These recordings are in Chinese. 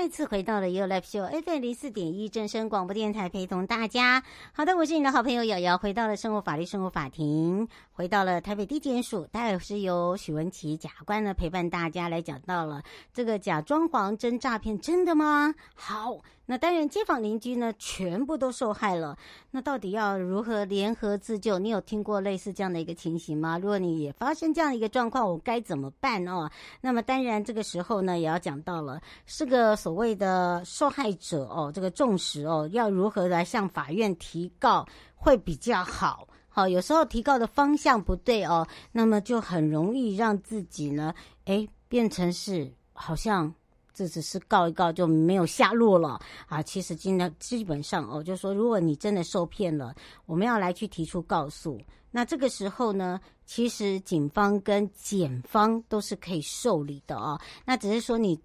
再次回到了 You Live Show FM 零四点一正声广播电台，陪同大家。好的，我是你的好朋友瑶瑶，回到了生活法律生活法庭，回到了台北地检署，待会是由许文琪检察官呢陪伴大家来讲到了这个假装潢真诈骗，真的吗？好。那当然，街坊邻居呢，全部都受害了。那到底要如何联合自救？你有听过类似这样的一个情形吗？如果你也发生这样的一个状况，我该怎么办哦？那么当然，这个时候呢，也要讲到了，是个所所谓的受害者哦，这个重视哦，要如何来向法院提告会比较好？好，有时候提告的方向不对哦，那么就很容易让自己呢，诶，变成是好像。这只是告一告就没有下落了啊！其实今天基本上哦，就说如果你真的受骗了，我们要来去提出告诉。那这个时候呢，其实警方跟检方都是可以受理的哦。那只是说你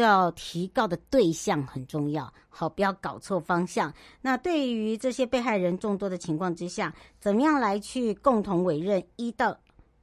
要提告的对象很重要，好，不要搞错方向。那对于这些被害人众多的情况之下，怎么样来去共同委任一到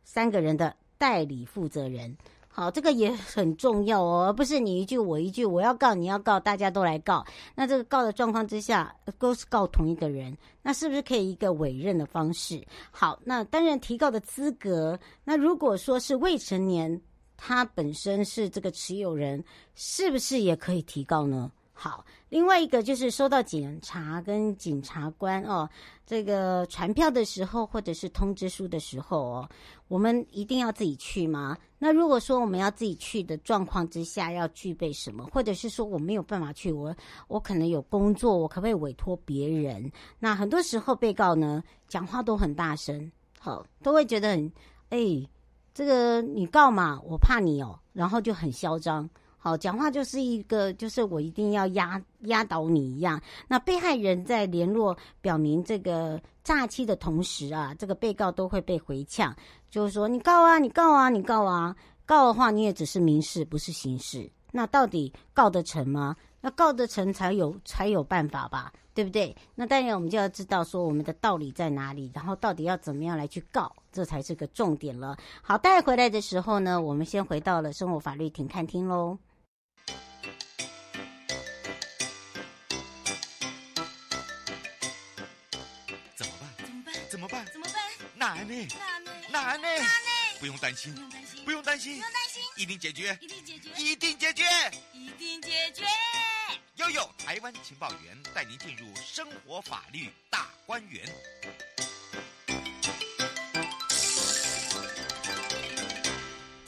三个人的代理负责人？好，这个也很重要哦，而不是你一句我一句，我要告你要告，大家都来告。那这个告的状况之下，都是告同一个人，那是不是可以一个委任的方式？好，那当然提告的资格，那如果说是未成年，他本身是这个持有人，是不是也可以提告呢？好，另外一个就是收到检察跟检察官哦，这个传票的时候或者是通知书的时候哦，我们一定要自己去吗？那如果说我们要自己去的状况之下，要具备什么？或者是说我没有办法去，我我可能有工作，我可不可以委托别人？那很多时候被告呢，讲话都很大声，好，都会觉得很，哎，这个你告嘛，我怕你哦，然后就很嚣张。好，讲话就是一个，就是我一定要压压倒你一样。那被害人在联络表明这个诈欺的同时啊，这个被告都会被回呛，就是说你告啊，你告啊，你告啊，告的话你也只是民事，不是刑事。那到底告得成吗？那告得成才有才有办法吧，对不对？那当然我们就要知道说我们的道理在哪里，然后到底要怎么样来去告，这才是个重点了。好，带回来的时候呢，我们先回到了生活法律庭看厅喽。难呢？不用担心，不用担心，不用担心，一定解决，一定解决，一定解决，一定解决。悠悠台湾情报员带您进入生活法律大观园。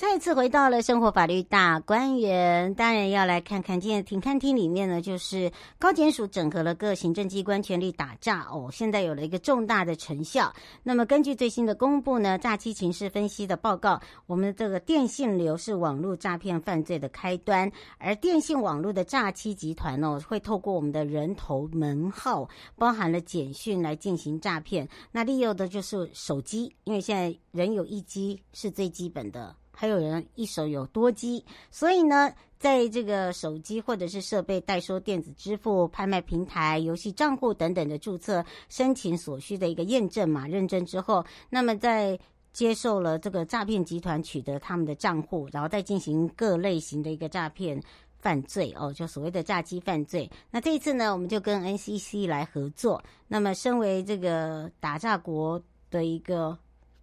再次回到了生活法律大观园，当然要来看看今天庭看厅里面呢，就是高检署整合了各行政机关全力打诈哦，现在有了一个重大的成效。那么根据最新的公布呢，诈欺情势分析的报告，我们这个电信流是网络诈骗犯罪的开端，而电信网络的诈欺集团哦，会透过我们的人头门号，包含了简讯来进行诈骗。那利用的就是手机，因为现在人有一机是最基本的。还有人一手有多机，所以呢，在这个手机或者是设备代收电子支付、拍卖平台、游戏账户等等的注册、申请所需的一个验证码认证之后，那么在接受了这个诈骗集团取得他们的账户，然后再进行各类型的一个诈骗犯罪哦，就所谓的诈欺犯罪。那这一次呢，我们就跟 NCC 来合作，那么身为这个打诈国的一个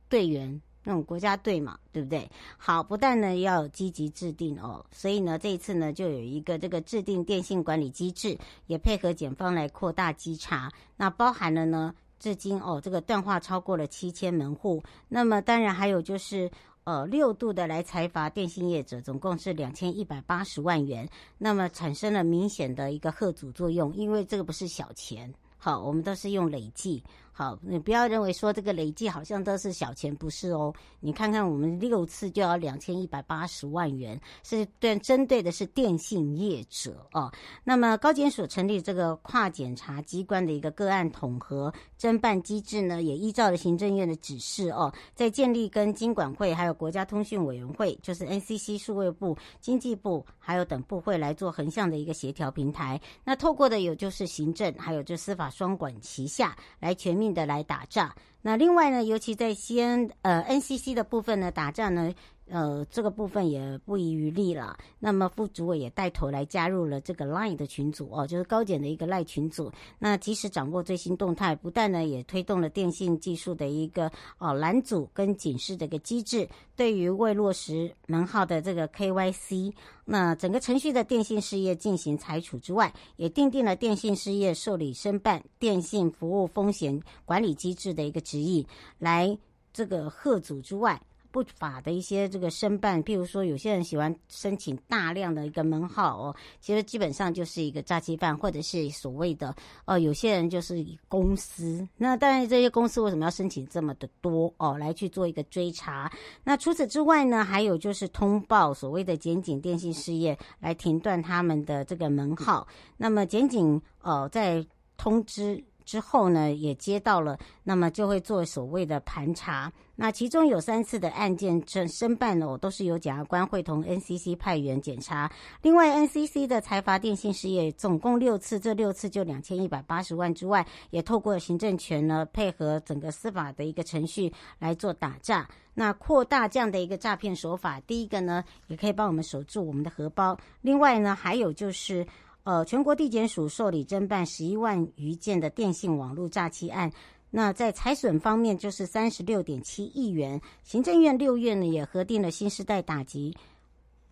队员。那种国家队嘛，对不对？好，不但呢要积极制定哦，所以呢这一次呢就有一个这个制定电信管理机制，也配合检方来扩大稽查。那包含了呢，至今哦这个断话超过了七千门户。那么当然还有就是呃六度的来裁罚电信业者，总共是两千一百八十万元，那么产生了明显的一个吓阻作用，因为这个不是小钱。好，我们都是用累计。好，你不要认为说这个累计好像都是小钱，不是哦。你看看我们六次就要两千一百八十万元，是对针对的是电信业者哦。那么高检署成立这个跨检察机关的一个个案统合侦办机制呢，也依照了行政院的指示哦，在建立跟金管会还有国家通讯委员会，就是 NCC 数位部、经济部还有等部会来做横向的一个协调平台。那透过的有就是行政还有就司法双管齐下来全面。的来打仗，那另外呢，尤其在西安呃 NCC 的部分呢，打仗呢。呃，这个部分也不遗余力了。那么副主委也带头来加入了这个 Line 的群组哦，就是高检的一个 Line 群组。那及时掌握最新动态，不但呢也推动了电信技术的一个哦拦阻跟警示的一个机制。对于未落实门号的这个 KYC，那整个程序的电信事业进行裁处之外，也订定了电信事业受理申办电信服务风险管理机制的一个指引，来这个贺祖之外。不法的一些这个申办，譬如说有些人喜欢申请大量的一个门号哦，其实基本上就是一个诈欺犯，或者是所谓的呃，有些人就是以公司。那当然这些公司为什么要申请这么的多哦，来去做一个追查？那除此之外呢，还有就是通报所谓的检警电信事业来停断他们的这个门号。那么检警呃在通知。之后呢，也接到了，那么就会做所谓的盘查。那其中有三次的案件申申办哦，都是由检察官会同 NCC 派员检查。另外，NCC 的财阀电信事业总共六次，这六次就两千一百八十万之外，也透过行政权呢，配合整个司法的一个程序来做打诈。那扩大这样的一个诈骗手法，第一个呢，也可以帮我们守住我们的荷包。另外呢，还有就是。呃，全国地检署受理侦办十一万余件的电信网络诈欺案，那在财损方面就是三十六点七亿元。行政院六月呢也核定了新时代打击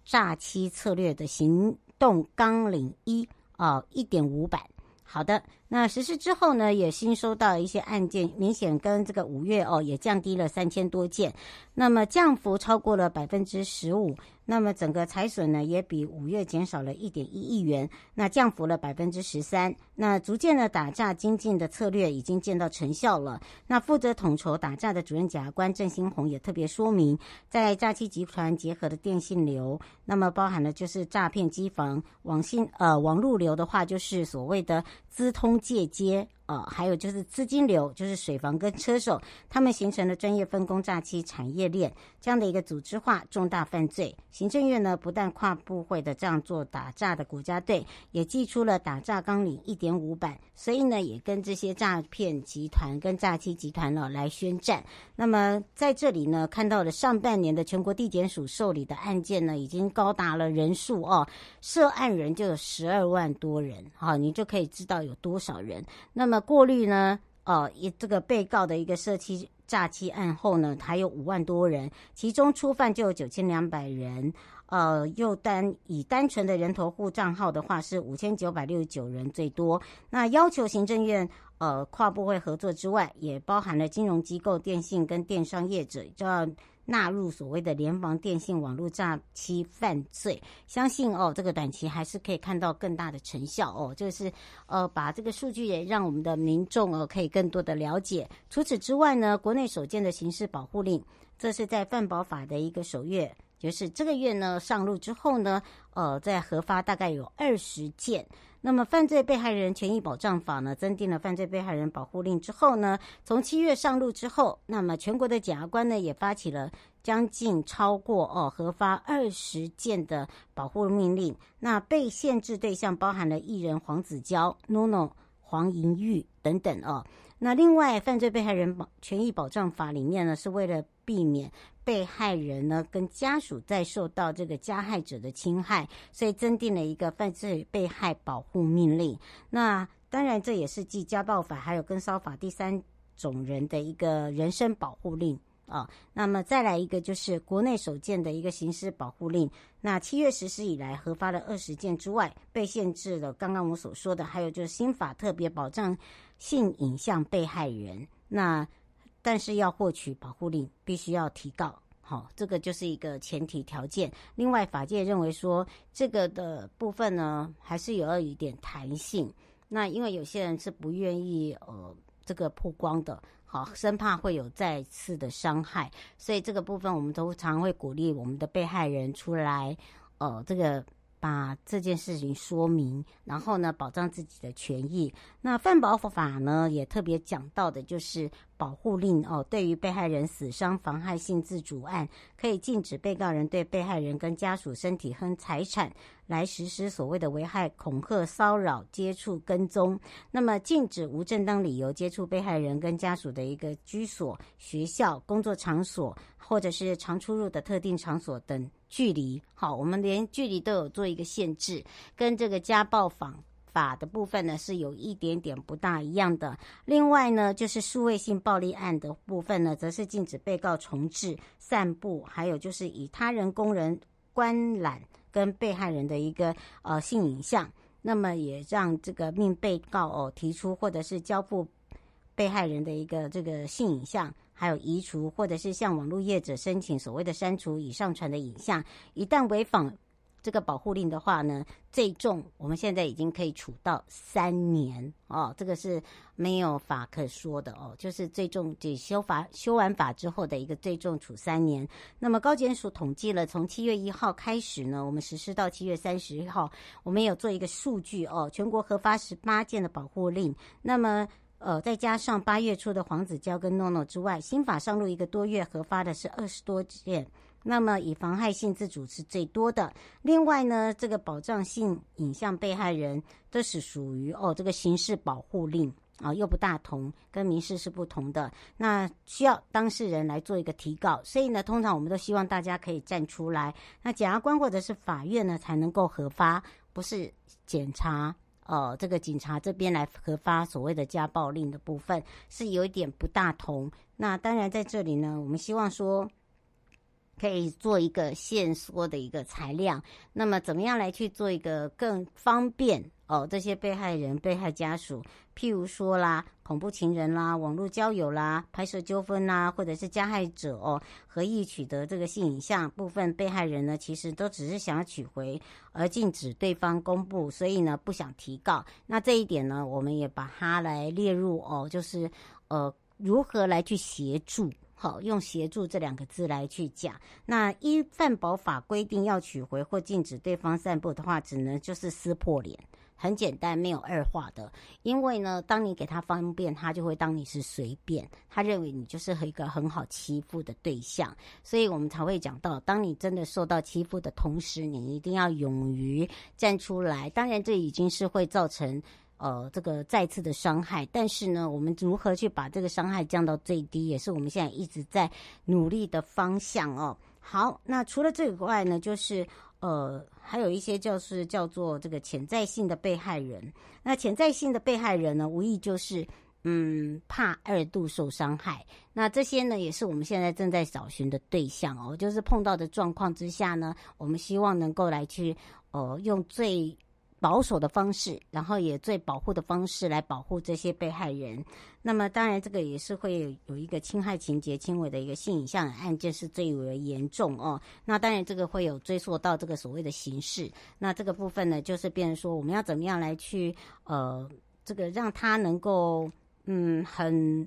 诈欺策略的行动纲领一啊一点五版。好的，那实施之后呢，也新收到一些案件，明显跟这个五月哦也降低了三千多件，那么降幅超过了百分之十五。那么整个财损呢，也比五月减少了一点一亿元，那降幅了百分之十三。那逐渐的打诈精进的策略已经见到成效了。那负责统筹打诈的主任检察官郑新红也特别说明，在诈欺集团结合的电信流，那么包含了就是诈骗机房、网信呃网路流的话，就是所谓的资通姐姐呃，还有就是资金流，就是水房跟车手，他们形成了专业分工诈欺产业链这样的一个组织化重大犯罪。行政院呢，不但跨部会的这样做打诈的国家队，也寄出了打诈纲领一点五版，所以呢，也跟这些诈骗集团跟诈欺集团呢来宣战。那么在这里呢，看到了上半年的全国地检署受理的案件呢，已经高达了人数哦，涉案人就有十二万多人，好，你就可以知道有多少人。那么过滤呢？呃，一这个被告的一个涉欺诈欺案后呢，还有五万多人，其中初犯就有九千两百人。呃，又单以单纯的人头户账号的话是五千九百六十九人最多。那要求行政院呃跨部会合作之外，也包含了金融机构、电信跟电商业者，就要。纳入所谓的联防电信网络诈欺犯罪，相信哦，这个短期还是可以看到更大的成效哦。就是呃，把这个数据也让我们的民众哦可以更多的了解。除此之外呢，国内首件的刑事保护令，这是在犯保法的一个首月，就是这个月呢上路之后呢，呃，在核发大概有二十件。那么，犯罪被害人权益保障法呢，增订了犯罪被害人保护令之后呢，从七月上路之后，那么全国的检察官呢，也发起了将近超过哦，核发二十件的保护命令。那被限制对象包含了艺人黄子佼、NONO、黄银玉等等哦。那另外，犯罪被害人保权益保障法里面呢，是为了避免。被害人呢，跟家属在受到这个加害者的侵害，所以增订了一个犯罪被害保护命令。那当然，这也是继家暴法还有跟骚法第三种人的一个人身保护令啊。那么再来一个，就是国内首件的一个刑事保护令。那七月实施以来，核发了二十件之外，被限制了。刚刚我所说的，还有就是新法特别保障性影像被害人。那但是要获取保护令，必须要提告，好，这个就是一个前提条件。另外，法界认为说，这个的部分呢，还是有要一点弹性。那因为有些人是不愿意呃这个曝光的，好，生怕会有再次的伤害，所以这个部分我们都常会鼓励我们的被害人出来，呃，这个。把这件事情说明，然后呢，保障自己的权益。那犯保护法呢，也特别讲到的就是保护令哦。对于被害人死伤、妨害性自主案，可以禁止被告人对被害人跟家属身体和财产来实施所谓的危害、恐吓、骚扰、接触、跟踪。那么，禁止无正当理由接触被害人跟家属的一个居所、学校、工作场所，或者是常出入的特定场所等。距离好，我们连距离都有做一个限制，跟这个家暴访法的部分呢是有一点点不大一样的。另外呢，就是数位性暴力案的部分呢，则是禁止被告重制、散布，还有就是以他人供人观览跟被害人的一个呃性影像，那么也让这个命被告哦提出或者是交付被害人的一个这个性影像。还有移除，或者是向网络业者申请所谓的删除已上传的影像，一旦违反这个保护令的话呢，最重我们现在已经可以处到三年哦，这个是没有法可说的哦，就是最重，就修法修完法之后的一个最重处三年。那么高检署统计了，从七月一号开始呢，我们实施到七月三十一号，我们有做一个数据哦，全国核发十八件的保护令，那么。呃，再加上八月初的黄子佼跟诺诺之外，新法上路一个多月核发的是二十多件。那么以妨害性自主是最多的。另外呢，这个保障性影像被害人都是属于哦这个刑事保护令啊，又不大同，跟民事是不同的。那需要当事人来做一个提告，所以呢，通常我们都希望大家可以站出来。那检察官或者是法院呢才能够核发，不是检察。哦，这个警察这边来核发所谓的家暴令的部分是有一点不大同。那当然在这里呢，我们希望说可以做一个线索的一个材料。那么怎么样来去做一个更方便？哦，这些被害人、被害家属，譬如说啦，恐怖情人啦，网络交友啦，拍摄纠纷啦，或者是加害者哦，合意取得这个性影像，部分被害人呢，其实都只是想要取回，而禁止对方公布，所以呢，不想提告。那这一点呢，我们也把它来列入哦，就是呃，如何来去协助？好，用协助这两个字来去讲。那依犯保法规定，要取回或禁止对方散布的话，只能就是撕破脸。很简单，没有二话的。因为呢，当你给他方便，他就会当你是随便，他认为你就是一个很好欺负的对象，所以我们才会讲到，当你真的受到欺负的同时，你一定要勇于站出来。当然，这已经是会造成呃这个再次的伤害，但是呢，我们如何去把这个伤害降到最低，也是我们现在一直在努力的方向哦。好，那除了这个外呢，就是。呃，还有一些就是叫做这个潜在性的被害人。那潜在性的被害人呢，无疑就是嗯，怕二度受伤害。那这些呢，也是我们现在正在找寻的对象哦。就是碰到的状况之下呢，我们希望能够来去呃，用最。保守的方式，然后也最保护的方式来保护这些被害人。那么，当然这个也是会有一个侵害情节轻微的一个性影像案件是最为严重哦。那当然这个会有追溯到这个所谓的刑事。那这个部分呢，就是变成说我们要怎么样来去呃，这个让他能够嗯很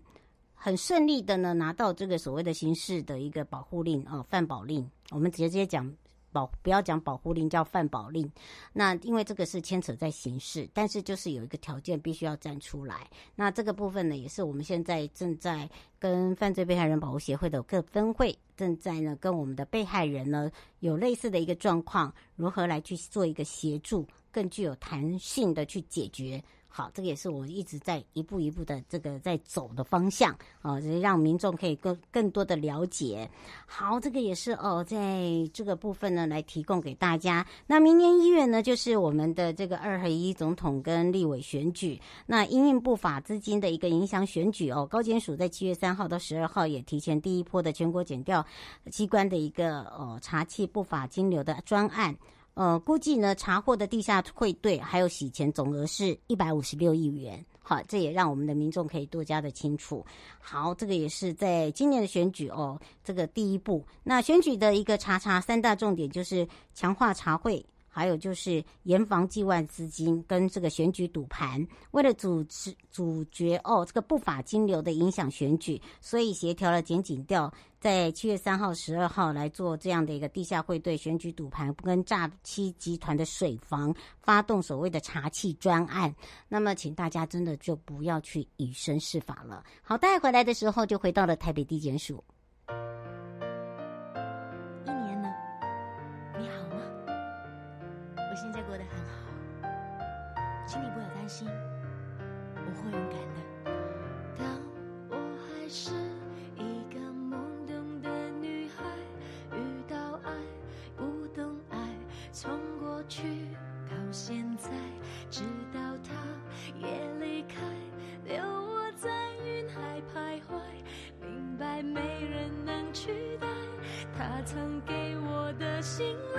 很顺利的呢拿到这个所谓的刑事的一个保护令哦，犯保令。我们直接讲。保不要讲保护令，叫犯保令。那因为这个是牵扯在刑事，但是就是有一个条件必须要站出来。那这个部分呢，也是我们现在正在跟犯罪被害人保护协会的各分会正在呢跟我们的被害人呢有类似的一个状况，如何来去做一个协助，更具有弹性的去解决。好，这个也是我一直在一步一步的这个在走的方向啊，让民众可以更更多的了解。好，这个也是哦，在这个部分呢来提供给大家。那明年一月呢，就是我们的这个二合一总统跟立委选举。那因应不法资金的一个影响选举哦，高检署在七月三号到十二号也提前第一波的全国检调机关的一个哦查缉不法金流的专案。呃，估计呢查获的地下汇兑还有洗钱总额是一百五十六亿元。好，这也让我们的民众可以多加的清楚。好，这个也是在今年的选举哦，这个第一步。那选举的一个查查三大重点就是强化查会。还有就是严防境外资金跟这个选举赌盘，为了阻止阻绝哦这个不法金流的影响选举，所以协调了检警调，在七月三号、十二号来做这样的一个地下汇兑选举赌盘跟诈欺集团的水房，发动所谓的查气专案。那么，请大家真的就不要去以身试法了。好，带回来的时候就回到了台北地检署。现在过得很好，请你不要担心，我会勇敢的。当我还是一个懵懂的女孩，遇到爱，不懂爱，从过去到现在，直到他也离开，留我在云海徘徊，明白没人能取代他曾给我的信赖。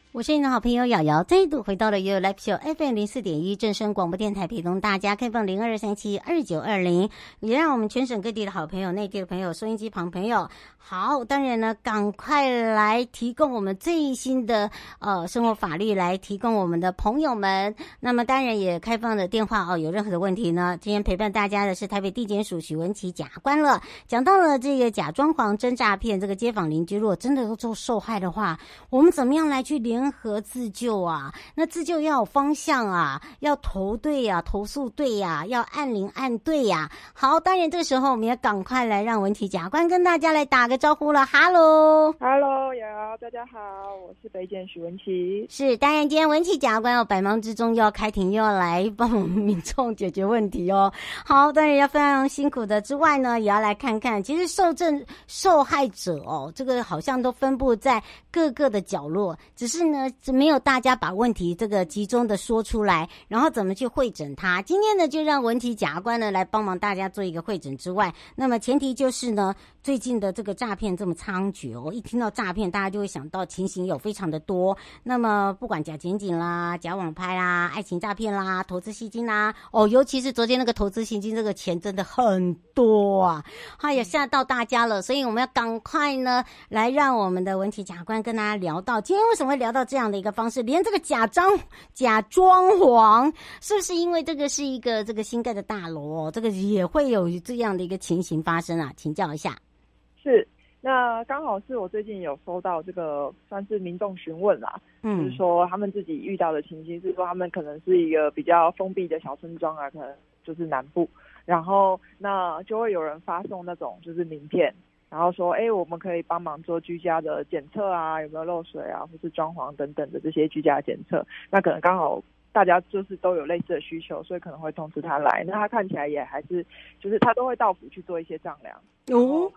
我是你的好朋友瑶瑶，再度回到了 You Live Show FM 零四点一正声广播电台，陪同大家开放零二三七二九二零，也让我们全省各地的好朋友、内地的朋友、收音机旁朋友，好，当然呢，赶快来提供我们最新的呃生活法律来提供我们的朋友们。那么当然也开放的电话哦，有任何的问题呢，今天陪伴大家的是台北地检署许文琪检察官了。讲到了这个假装潢真诈骗，这个街坊邻居如果真的都做受害的话，我们怎么样来去联？联合自救啊，那自救要有方向啊，要投对呀、啊，投诉对呀、啊，要按铃按对呀、啊。好，当然这个时候我们也赶快来让文琪检察官跟大家来打个招呼了。Hello，Hello，有大家好，我是北检许文琪。是，当然今天文琪检察官要百忙之中又要开庭，又要来帮我们民众解决问题哦。好，当然要非常辛苦的之外呢，也要来看看，其实受证受害者哦，这个好像都分布在各个的角落，只是。呢，没有大家把问题这个集中的说出来，然后怎么去会诊它？今天呢，就让文琪检察官呢来帮忙大家做一个会诊之外，那么前提就是呢，最近的这个诈骗这么猖獗哦，一听到诈骗，大家就会想到情形有非常的多。那么不管假检警啦、假网拍啦、爱情诈骗啦、投资吸金啦，哦，尤其是昨天那个投资吸金，这个钱真的很多啊，他也吓到大家了。所以我们要赶快呢来让我们的文体假官跟大家聊到，今天为什么会聊到？这样的一个方式，连这个假装假装潢，是不是因为这个是一个这个新盖的大楼？这个也会有这样的一个情形发生啊？请教一下。是，那刚好是我最近有收到这个算是民众询问啦，嗯，就是说他们自己遇到的情形是说他们可能是一个比较封闭的小村庄啊，可能就是南部，然后那就会有人发送那种就是名片。然后说，哎，我们可以帮忙做居家的检测啊，有没有漏水啊，或是装潢等等的这些居家检测。那可能刚好大家就是都有类似的需求，所以可能会通知他来。那他看起来也还是，就是他都会到府去做一些丈量。哦，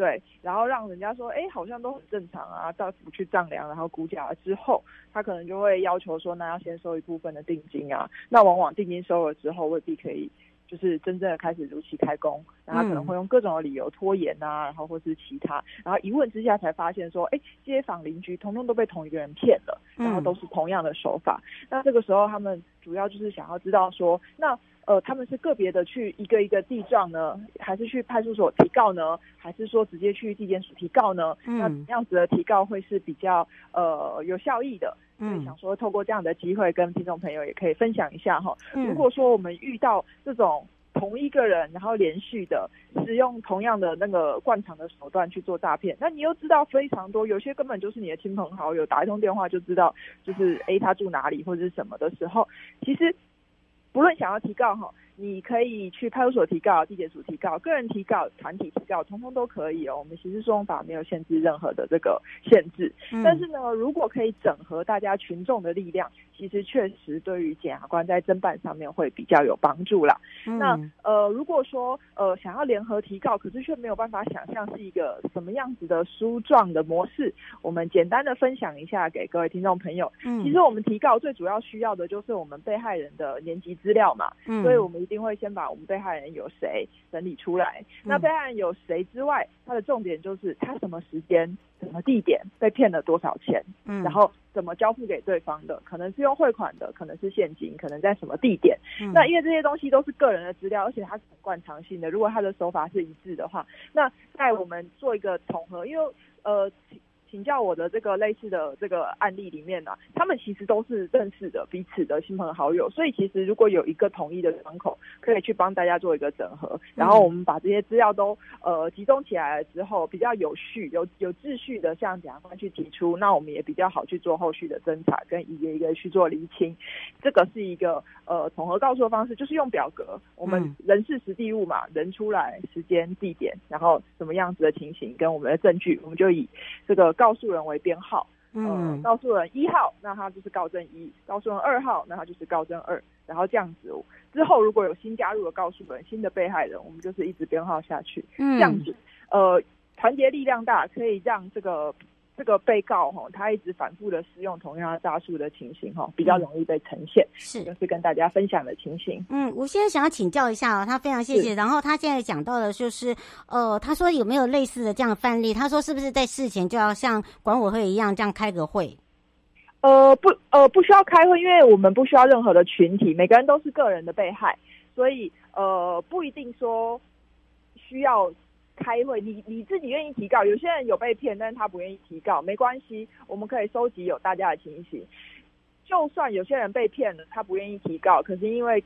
对，然后让人家说，哎，好像都很正常啊，到府去丈量，然后估价了之后，他可能就会要求说，那要先收一部分的定金啊。那往往定金收了之后，未必可以。就是真正的开始如期开工，然后可能会用各种的理由拖延啊，然后或是其他，然后一问之下才发现说，哎，街坊邻居通通都被同一个人骗了，然后都是同样的手法。那这个时候他们主要就是想要知道说，那呃他们是个别的去一个一个地状呢，还是去派出所提告呢，还是说直接去地检署提告呢？那怎样子的提告会是比较呃有效益的？所以想说，透过这样的机会，跟听众朋友也可以分享一下哈。如果说我们遇到这种同一个人，然后连续的使用同样的那个惯常的手段去做诈骗，那你又知道非常多，有些根本就是你的亲朋好友，打一通电话就知道，就是诶他住哪里或者是什么的时候，其实不论想要提告哈。你可以去派出所提告、地检署提告、个人提告、团体提告，通通都可以哦。我们刑事诉讼法没有限制任何的这个限制，嗯、但是呢，如果可以整合大家群众的力量，其实确实对于检察官在侦办上面会比较有帮助啦。嗯、那呃，如果说呃想要联合提告，可是却没有办法想象是一个什么样子的书状的模式，我们简单的分享一下给各位听众朋友。嗯、其实我们提告最主要需要的就是我们被害人的年级资料嘛，嗯、所以我们。定会先把我们被害人有谁整理出来。那被害人有谁之外，他的重点就是他什么时间、什么地点被骗了多少钱，嗯，然后怎么交付给对方的，可能是用汇款的，可能是现金，可能在什么地点。嗯、那因为这些东西都是个人的资料，而且它是很惯常性的。如果他的手法是一致的话，那在我们做一个统合，因为呃。请教我的这个类似的这个案例里面呢、啊，他们其实都是认识的彼此的亲朋好友，所以其实如果有一个统一的窗口，可以去帮大家做一个整合，然后我们把这些资料都呃集中起来了之后，比较有序、有有秩序的向检察官去提出，那我们也比较好去做后续的侦查跟一个一个去做厘清。这个是一个呃统合告诉的方式，就是用表格，我们人事实地物嘛，人出来、时间、地点，然后什么样子的情形跟我们的证据，我们就以这个。告诉人为编号，嗯，呃、告诉人一号，那他就是告证一；告诉人二号，那他就是告证二。然后这样子之后，如果有新加入的告诉人、新的被害人，我们就是一直编号下去，嗯，这样子，呃，团结力量大，可以让这个。这个被告哈，他一直反复的使用同样的诈术的情形哈，比较容易被呈现。是，就是跟大家分享的情形。嗯，我现在想要请教一下哦，他非常谢谢。然后他现在讲到的就是，呃，他说有没有类似的这样的范例？他说是不是在事前就要像管委会一样这样开个会？呃，不，呃，不需要开会，因为我们不需要任何的群体，每个人都是个人的被害，所以呃，不一定说需要。开会，你你自己愿意提告，有些人有被骗，但是他不愿意提告，没关系，我们可以收集有大家的情形。就算有些人被骗了，他不愿意提告，可是因为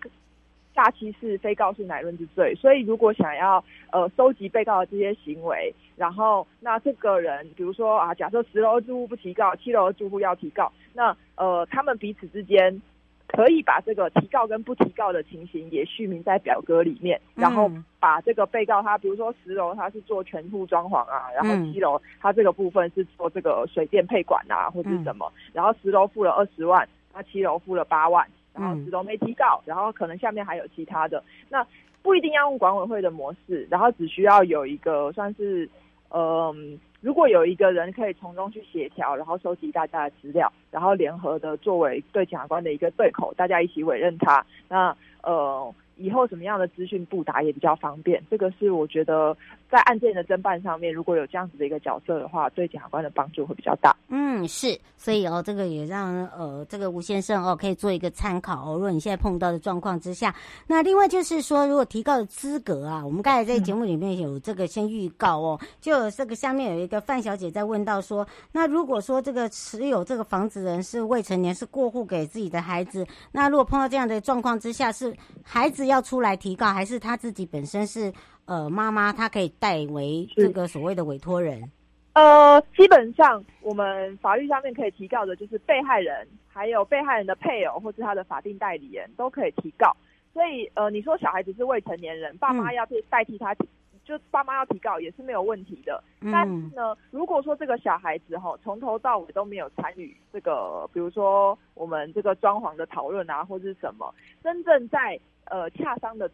诈欺是非告诉乃论之罪，所以如果想要呃收集被告的这些行为，然后那这个人，比如说啊，假设十楼住户不提告，七楼住户要提告，那呃他们彼此之间。可以把这个提告跟不提告的情形也续明在表格里面，然后把这个被告他，比如说十楼他是做全户装潢啊，然后七楼他这个部分是做这个水电配管啊，或者是什么，然后十楼付了二十万，那七楼付了八万，然后十楼没提告，然后可能下面还有其他的，那不一定要用管委会的模式，然后只需要有一个算是，嗯。如果有一个人可以从中去协调，然后收集大家的资料，然后联合的作为对检察官的一个对口，大家一起委任他，那呃。以后什么样的资讯布达也比较方便，这个是我觉得在案件的侦办上面，如果有这样子的一个角色的话，对检察官的帮助会比较大。嗯，是，所以哦，这个也让呃这个吴先生哦可以做一个参考哦。如果你现在碰到的状况之下，那另外就是说，如果提高的资格啊，我们刚才在节目里面有这个先预告哦，就这个下面有一个范小姐在问到说，那如果说这个持有这个房子人是未成年，是过户给自己的孩子，那如果碰到这样的状况之下，是孩子。要出来提告，还是他自己本身是呃妈妈，他可以代为这个所谓的委托人？呃，基本上我们法律上面可以提告的，就是被害人，还有被害人的配偶或是他的法定代理人都可以提告。所以呃，你说小孩子是未成年人，爸妈要去代替他就爸妈要提告也是没有问题的，但是呢，如果说这个小孩子哈从头到尾都没有参与这个，比如说我们这个装潢的讨论啊，或是什么，真正在呃洽商的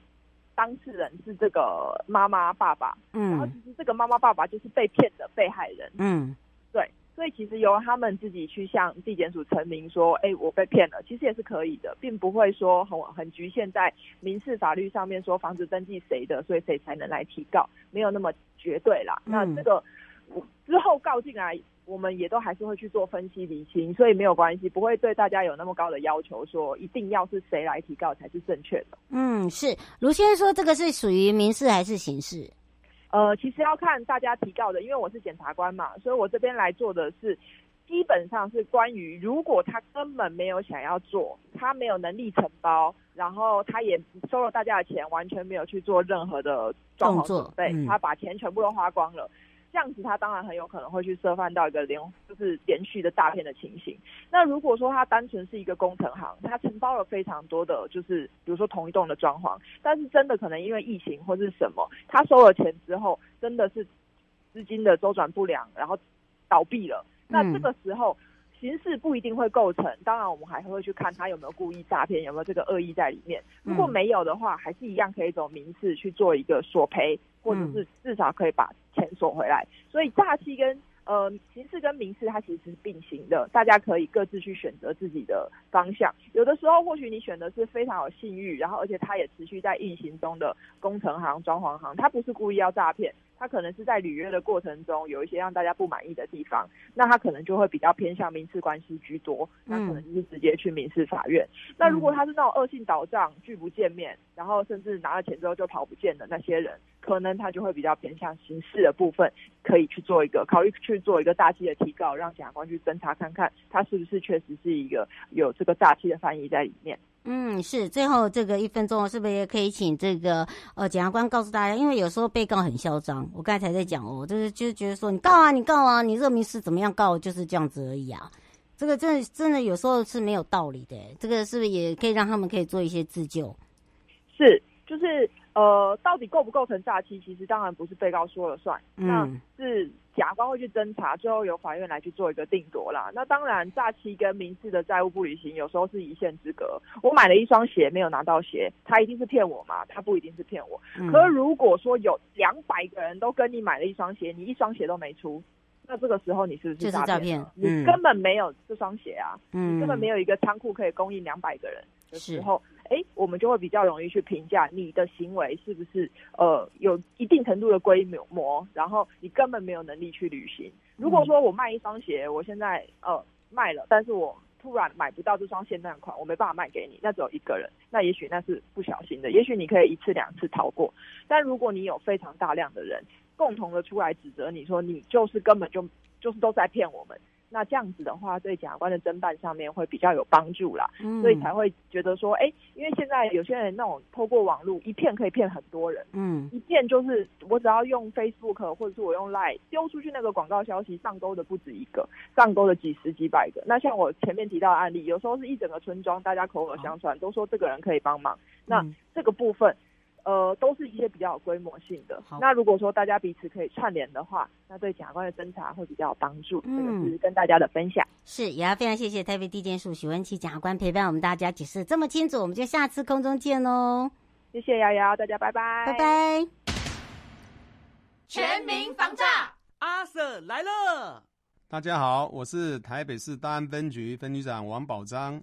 当事人是这个妈妈爸爸，嗯，然后其实这个妈妈爸爸就是被骗的被害人，嗯，对。所以其实由他们自己去向地检署陈明说，哎，我被骗了，其实也是可以的，并不会说很很局限在民事法律上面说房子登记谁的，所以谁才能来提告，没有那么绝对啦。嗯、那这个之后告进来，我们也都还是会去做分析厘清，所以没有关系，不会对大家有那么高的要求，说一定要是谁来提告才是正确的。嗯，是卢先生说这个是属于民事还是刑事？呃，其实要看大家提到的，因为我是检察官嘛，所以我这边来做的是，基本上是关于如果他根本没有想要做，他没有能力承包，然后他也收了大家的钱，完全没有去做任何的装潢准备，嗯、他把钱全部都花光了。这样子，他当然很有可能会去涉犯到一个连就是连续的诈骗的情形。那如果说他单纯是一个工程行，他承包了非常多的，就是比如说同一栋的装潢，但是真的可能因为疫情或是什么，他收了钱之后，真的是资金的周转不良，然后倒闭了。那这个时候。刑事不一定会构成，当然我们还会去看他有没有故意诈骗，有没有这个恶意在里面。如果没有的话，还是一样可以走民事去做一个索赔，或者是至少可以把钱索回来。所以诈欺跟呃，刑事跟民事它其实是并行的，大家可以各自去选择自己的方向。有的时候或许你选的是非常有信誉，然后而且它也持续在运行中的工程行、装潢行，它不是故意要诈骗。他可能是在履约的过程中有一些让大家不满意的地方，那他可能就会比较偏向民事关系居多，那可能就是直接去民事法院。嗯、那如果他是那种恶性倒账、拒不见面，然后甚至拿了钱之后就跑不见的那些人，可能他就会比较偏向刑事的部分，可以去做一个考虑去做一个诈欺的提告，让检察官去侦查看看他是不是确实是一个有这个诈欺的犯意在里面。嗯，是。最后这个一分钟，是不是也可以请这个呃检察官告诉大家？因为有时候被告很嚣张，我刚才在讲哦，就是就是觉得说你告啊，你告啊，你这个民事怎么样告，就是这样子而已啊。这个真的真的有时候是没有道理的。这个是不是也可以让他们可以做一些自救？是，就是。呃，到底构不构成诈欺？其实当然不是被告说了算，嗯、那是检察官会去侦查，最后由法院来去做一个定夺啦。那当然，诈欺跟民事的债务不履行有时候是一线之隔。我买了一双鞋没有拿到鞋，他一定是骗我嘛？他不一定是骗我。嗯、可是如果说有两百个人都跟你买了一双鞋，你一双鞋都没出，那这个时候你是不是诈骗？嗯、你根本没有这双鞋啊，嗯、你根本没有一个仓库可以供应两百个人的时候。哎，我们就会比较容易去评价你的行为是不是呃有一定程度的规模，然后你根本没有能力去履行。如果说我卖一双鞋，我现在呃卖了，但是我突然买不到这双限量款，我没办法卖给你，那只有一个人，那也许那是不小心的，也许你可以一次两次逃过。但如果你有非常大量的人共同的出来指责你说你就是根本就就是都在骗我们。那这样子的话，对检察官的侦办上面会比较有帮助啦，嗯、所以才会觉得说，哎、欸，因为现在有些人那种透过网络一骗可以骗很多人，嗯，一骗就是我只要用 Facebook 或者是我用 Line 丢出去那个广告消息，上钩的不止一个，上钩的几十几百个。那像我前面提到的案例，有时候是一整个村庄大家口耳相传，都说这个人可以帮忙，那这个部分。呃，都是一些比较有规模性的。好那如果说大家彼此可以串联的话，那对检察官的侦查会比较有帮助。嗯，这个是跟大家的分享。是，也要非常谢谢台北地检署许文琪检察官陪伴我们大家解释这么清楚。我们就下次空中见喽。谢谢瑶瑶，大家拜拜，拜拜。全民防诈，阿 Sir 来了。大家好，我是台北市大安分局分局长王宝章。